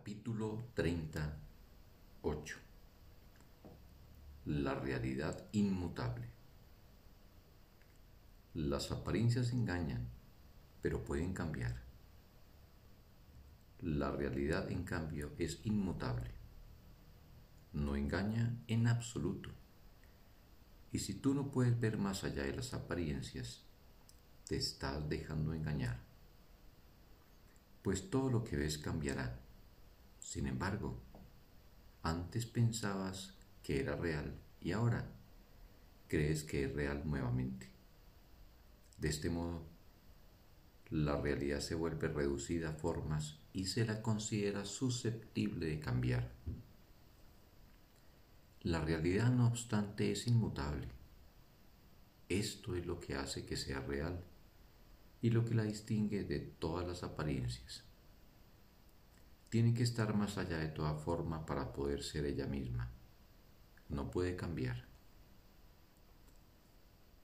Capítulo 38 La realidad inmutable Las apariencias engañan, pero pueden cambiar. La realidad, en cambio, es inmutable. No engaña en absoluto. Y si tú no puedes ver más allá de las apariencias, te estás dejando engañar. Pues todo lo que ves cambiará sin embargo, antes pensabas que era real y ahora crees que es real nuevamente. De este modo, la realidad se vuelve reducida a formas y se la considera susceptible de cambiar. La realidad, no obstante, es inmutable. Esto es lo que hace que sea real y lo que la distingue de todas las apariencias tiene que estar más allá de toda forma para poder ser ella misma. No puede cambiar.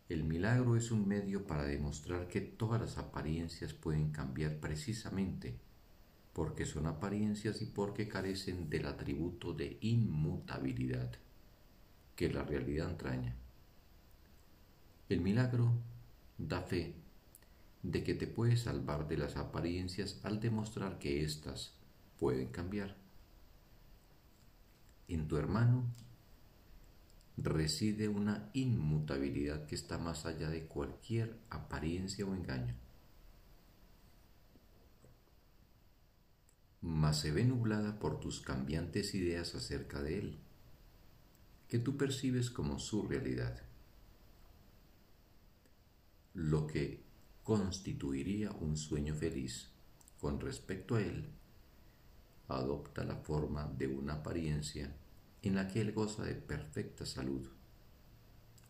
El milagro es un medio para demostrar que todas las apariencias pueden cambiar precisamente porque son apariencias y porque carecen del atributo de inmutabilidad que la realidad entraña. El milagro da fe de que te puedes salvar de las apariencias al demostrar que éstas pueden cambiar. En tu hermano reside una inmutabilidad que está más allá de cualquier apariencia o engaño. Mas se ve nublada por tus cambiantes ideas acerca de él, que tú percibes como su realidad. Lo que constituiría un sueño feliz con respecto a él adopta la forma de una apariencia en la que él goza de perfecta salud.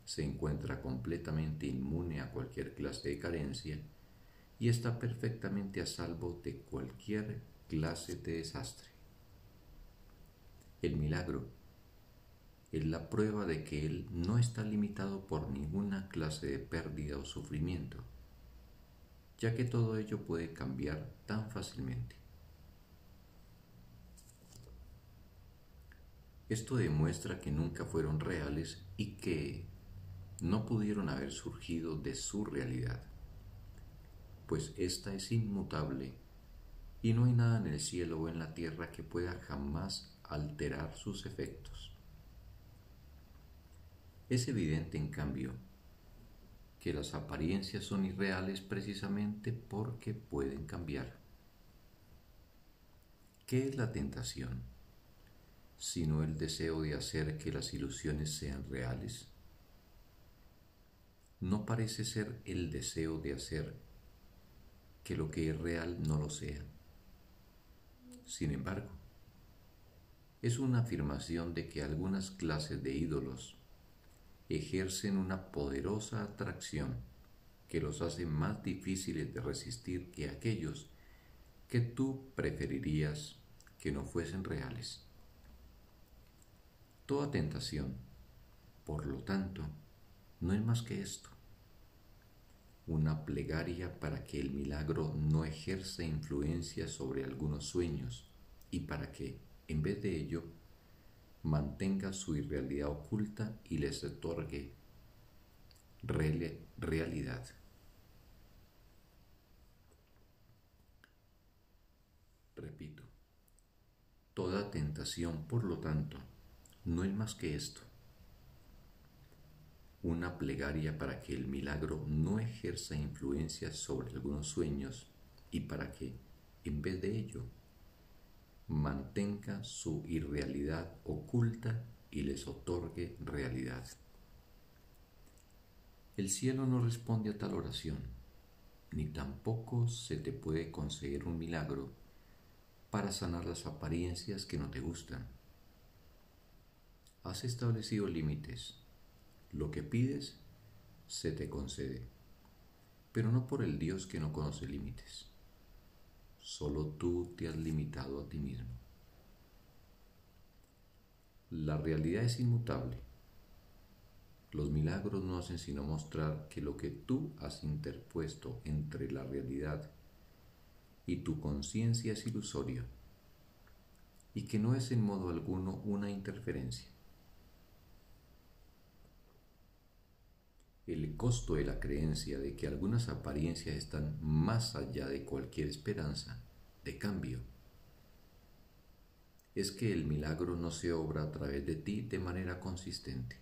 Se encuentra completamente inmune a cualquier clase de carencia y está perfectamente a salvo de cualquier clase de desastre. El milagro es la prueba de que él no está limitado por ninguna clase de pérdida o sufrimiento, ya que todo ello puede cambiar tan fácilmente. Esto demuestra que nunca fueron reales y que no pudieron haber surgido de su realidad, pues ésta es inmutable y no hay nada en el cielo o en la tierra que pueda jamás alterar sus efectos. Es evidente, en cambio, que las apariencias son irreales precisamente porque pueden cambiar. ¿Qué es la tentación? Sino el deseo de hacer que las ilusiones sean reales? No parece ser el deseo de hacer que lo que es real no lo sea. Sin embargo, es una afirmación de que algunas clases de ídolos ejercen una poderosa atracción que los hace más difíciles de resistir que aquellos que tú preferirías que no fuesen reales. Toda tentación, por lo tanto, no es más que esto, una plegaria para que el milagro no ejerza influencia sobre algunos sueños y para que, en vez de ello, mantenga su irrealidad oculta y les otorgue realidad. Repito, toda tentación, por lo tanto, no es más que esto. Una plegaria para que el milagro no ejerza influencia sobre algunos sueños y para que, en vez de ello, mantenga su irrealidad oculta y les otorgue realidad. El cielo no responde a tal oración, ni tampoco se te puede conseguir un milagro para sanar las apariencias que no te gustan has establecido límites. Lo que pides se te concede, pero no por el Dios que no conoce límites. Solo tú te has limitado a ti mismo. La realidad es inmutable. Los milagros no hacen sino mostrar que lo que tú has interpuesto entre la realidad y tu conciencia es ilusorio, y que no es en modo alguno una interferencia. El costo de la creencia de que algunas apariencias están más allá de cualquier esperanza de cambio es que el milagro no se obra a través de ti de manera consistente,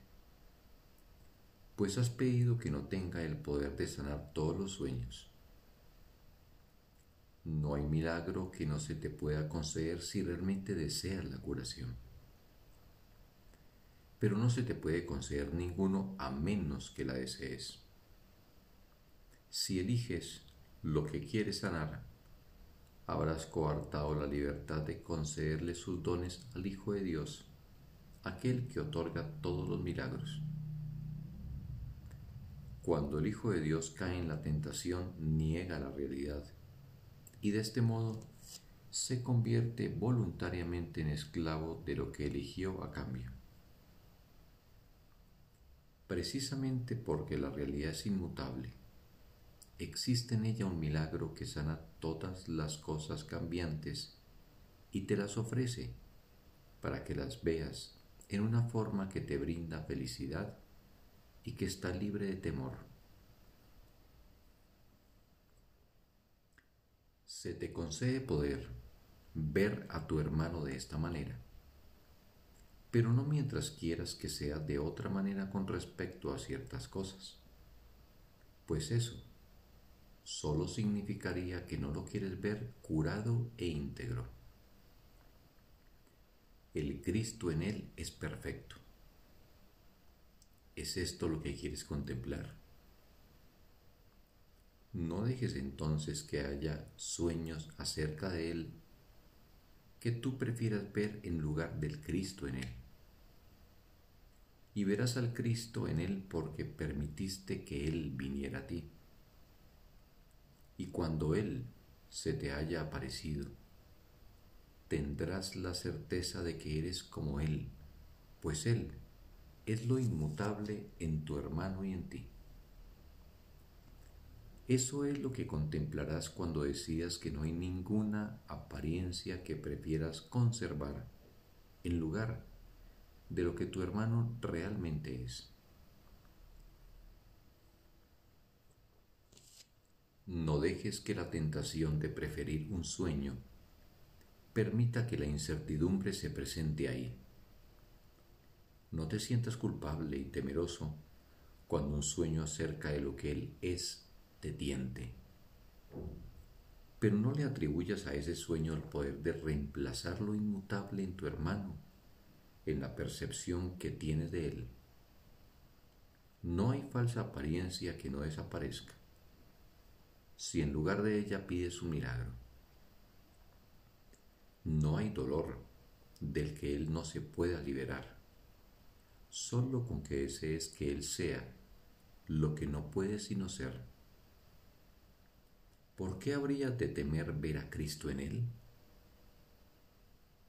pues has pedido que no tenga el poder de sanar todos los sueños. No hay milagro que no se te pueda conceder si realmente deseas la curación. Pero no se te puede conceder ninguno a menos que la desees. Si eliges lo que quieres sanar, habrás coartado la libertad de concederle sus dones al Hijo de Dios, aquel que otorga todos los milagros. Cuando el Hijo de Dios cae en la tentación, niega la realidad y de este modo se convierte voluntariamente en esclavo de lo que eligió a cambio. Precisamente porque la realidad es inmutable, existe en ella un milagro que sana todas las cosas cambiantes y te las ofrece para que las veas en una forma que te brinda felicidad y que está libre de temor. Se te concede poder ver a tu hermano de esta manera, pero no mientras quieras que sea de otra manera con respecto a ciertas cosas, pues eso solo significaría que no lo quieres ver curado e íntegro. El Cristo en él es perfecto. ¿Es esto lo que quieres contemplar? No dejes entonces que haya sueños acerca de Él que tú prefieras ver en lugar del Cristo en Él. Y verás al Cristo en Él porque permitiste que Él viniera a ti y cuando Él se te haya aparecido, tendrás la certeza de que eres como Él, pues Él es lo inmutable en tu hermano y en ti. Eso es lo que contemplarás cuando decidas que no hay ninguna apariencia que prefieras conservar en lugar de lo que tu hermano realmente es. No dejes que la tentación de preferir un sueño permita que la incertidumbre se presente ahí. No te sientas culpable y temeroso cuando un sueño acerca de lo que Él es te tiente. Pero no le atribuyas a ese sueño el poder de reemplazar lo inmutable en tu hermano, en la percepción que tienes de Él. No hay falsa apariencia que no desaparezca si en lugar de ella pides un milagro. No hay dolor del que Él no se pueda liberar, solo con que desees que Él sea lo que no puede sino ser. ¿Por qué habría de temer ver a Cristo en Él?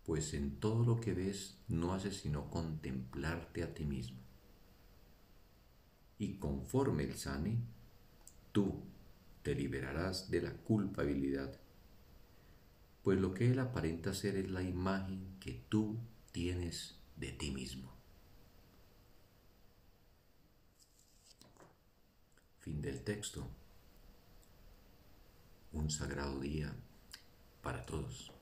Pues en todo lo que ves no haces sino contemplarte a ti mismo. Y conforme Él sane, tú te liberarás de la culpabilidad, pues lo que Él aparenta ser es la imagen que tú tienes de ti mismo. Fin del texto. Un sagrado día para todos.